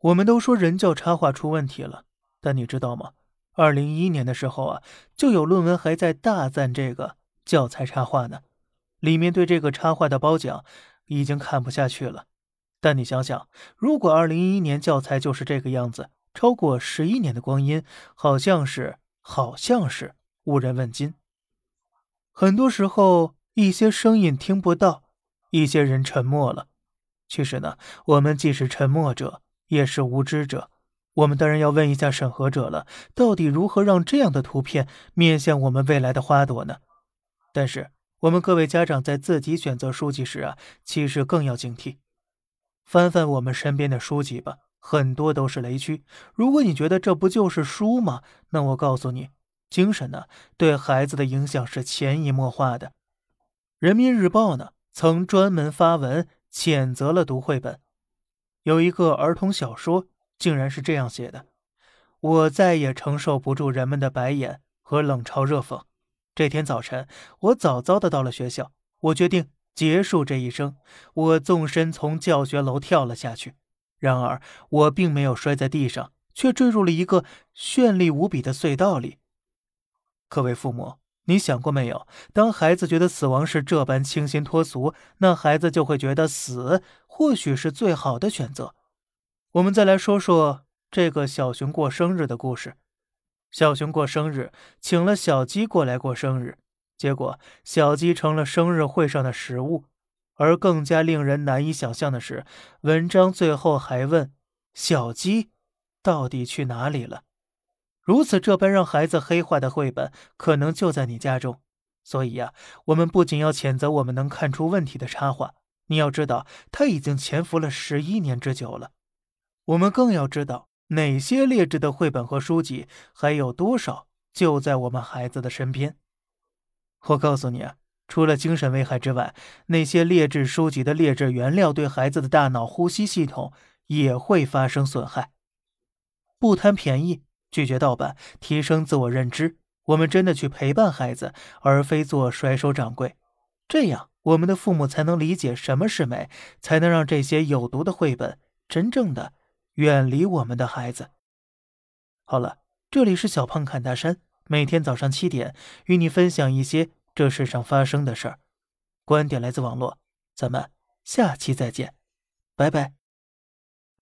我们都说人教插画出问题了，但你知道吗？二零一一年的时候啊，就有论文还在大赞这个教材插画呢，里面对这个插画的褒奖已经看不下去了。但你想想，如果二零一一年教材就是这个样子，超过十一年的光阴，好像是，好像是无人问津。很多时候，一些声音听不到，一些人沉默了。其实呢，我们既是沉默者，也是无知者。我们当然要问一下审核者了，到底如何让这样的图片面向我们未来的花朵呢？但是，我们各位家长在自己选择书籍时啊，其实更要警惕。翻翻我们身边的书籍吧，很多都是雷区。如果你觉得这不就是书吗？那我告诉你，精神呢，对孩子的影响是潜移默化的。人民日报呢，曾专门发文谴责了读绘本，有一个儿童小说。竟然是这样写的，我再也承受不住人们的白眼和冷嘲热讽。这天早晨，我早早的到了学校，我决定结束这一生。我纵身从教学楼跳了下去，然而我并没有摔在地上，却坠入了一个绚丽无比的隧道里。各位父母，你想过没有？当孩子觉得死亡是这般清新脱俗，那孩子就会觉得死或许是最好的选择。我们再来说说这个小熊过生日的故事。小熊过生日，请了小鸡过来过生日，结果小鸡成了生日会上的食物。而更加令人难以想象的是，文章最后还问小鸡到底去哪里了。如此这般让孩子黑化的绘本，可能就在你家中。所以呀，我们不仅要谴责我们能看出问题的插画，你要知道，他已经潜伏了十一年之久了。我们更要知道哪些劣质的绘本和书籍还有多少就在我们孩子的身边。我告诉你啊，除了精神危害之外，那些劣质书籍的劣质原料对孩子的大脑、呼吸系统也会发生损害。不贪便宜，拒绝盗版，提升自我认知，我们真的去陪伴孩子，而非做甩手掌柜。这样，我们的父母才能理解什么是美，才能让这些有毒的绘本真正的。远离我们的孩子。好了，这里是小胖侃大山，每天早上七点与你分享一些这世上发生的事儿。观点来自网络，咱们下期再见，拜拜。